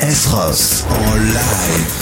S. Ross en live.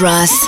Russ.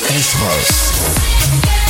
S. Ross.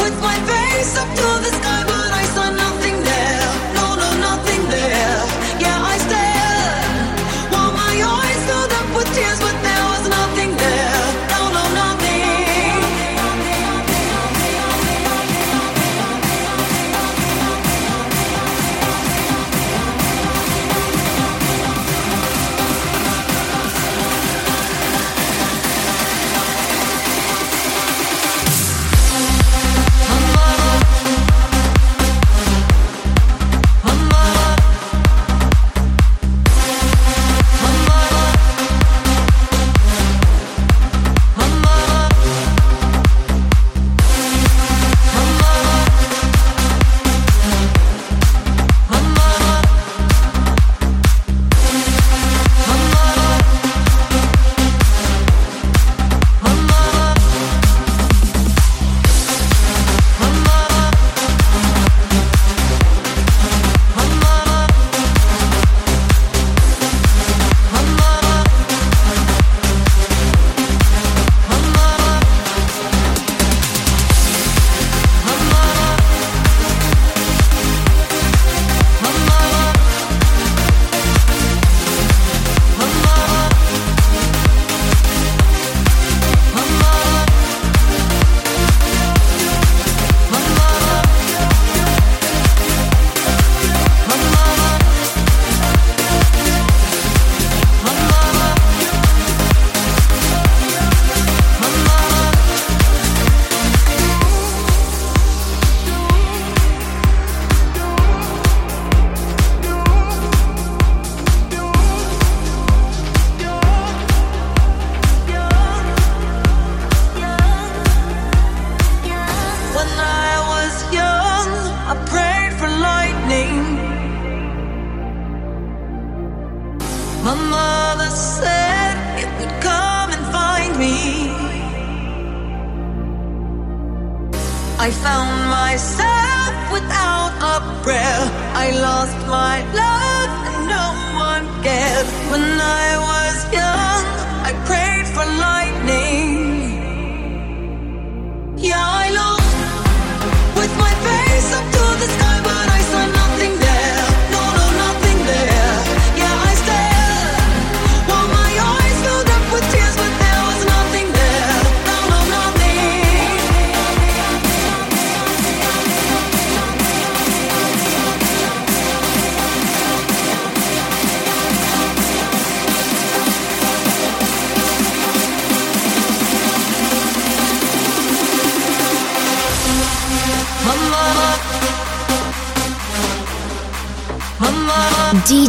with my face up to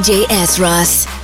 DJ S. Ross.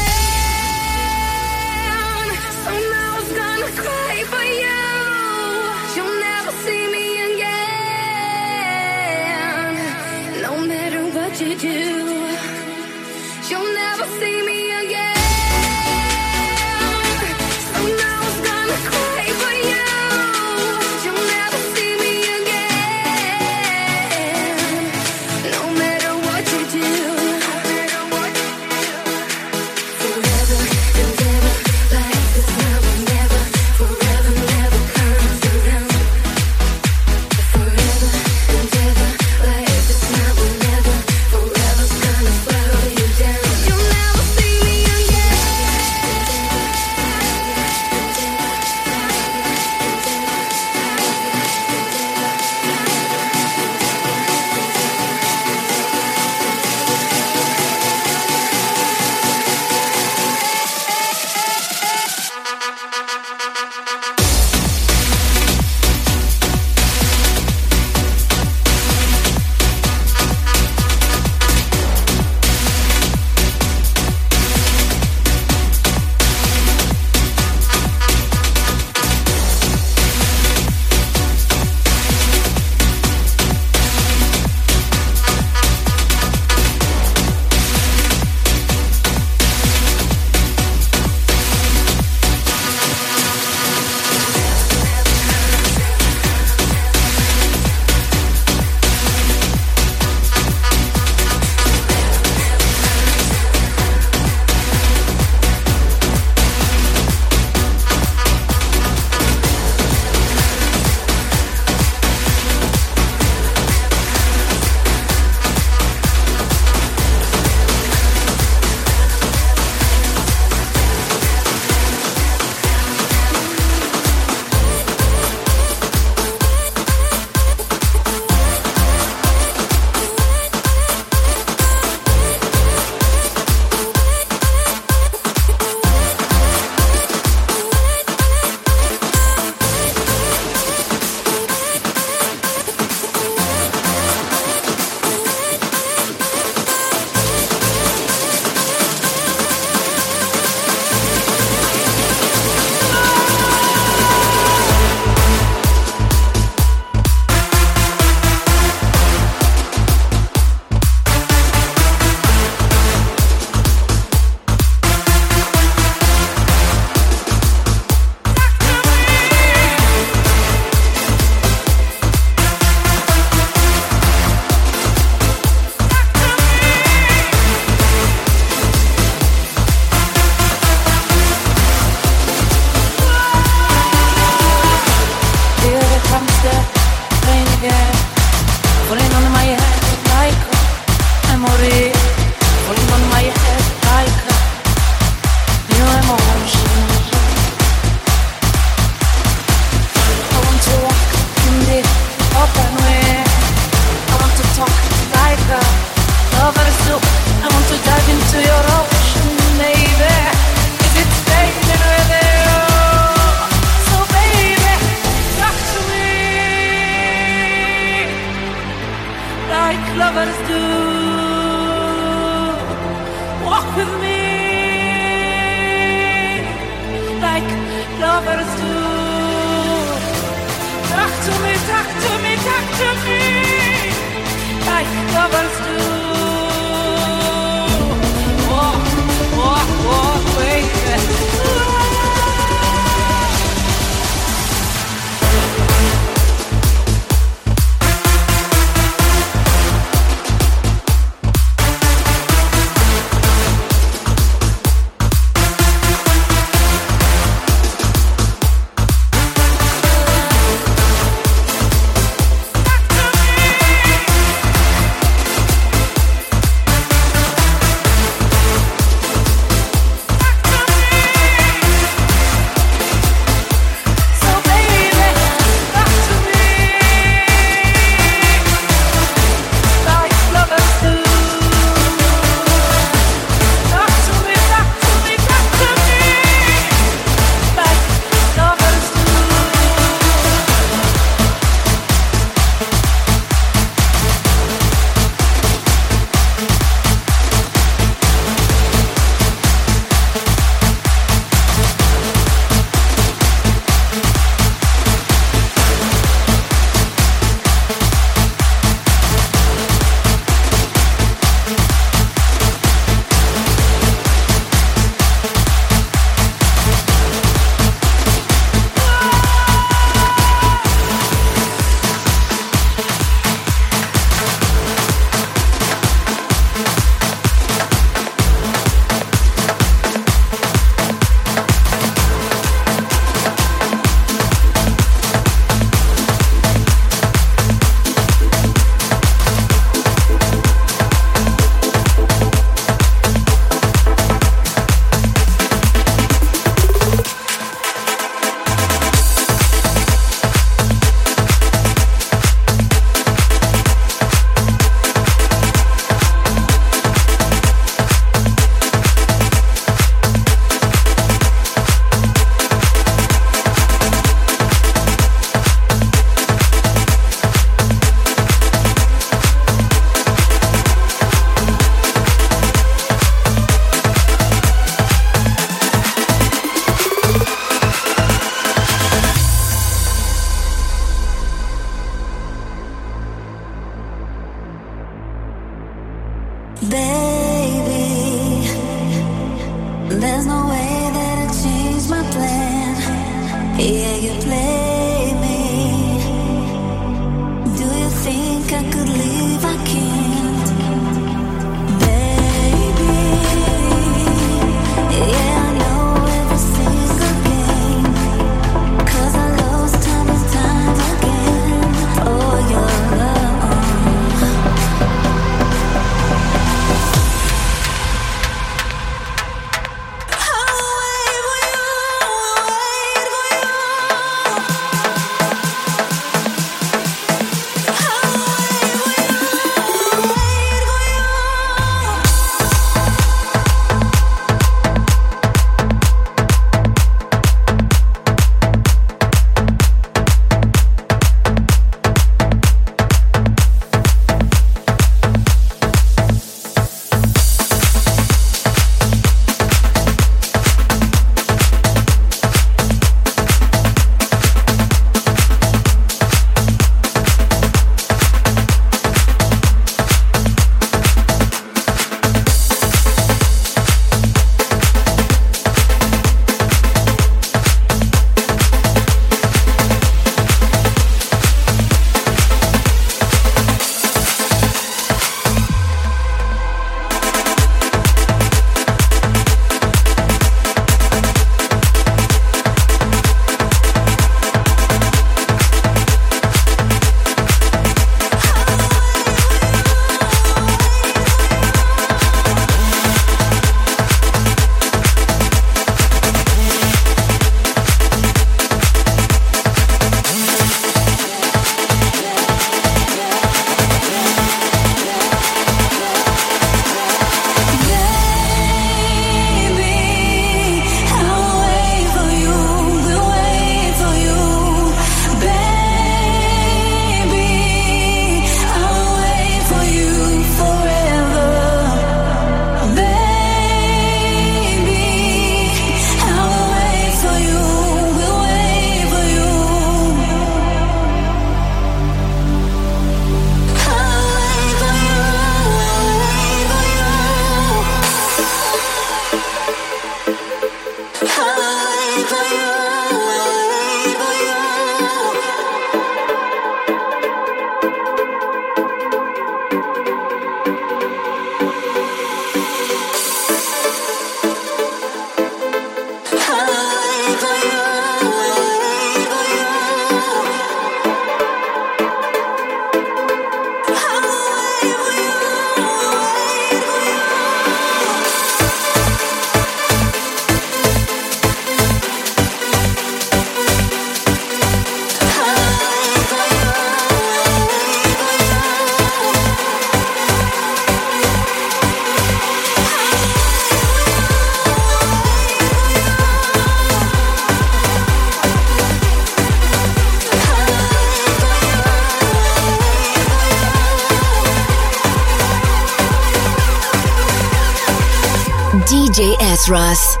Ross.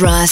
Ross.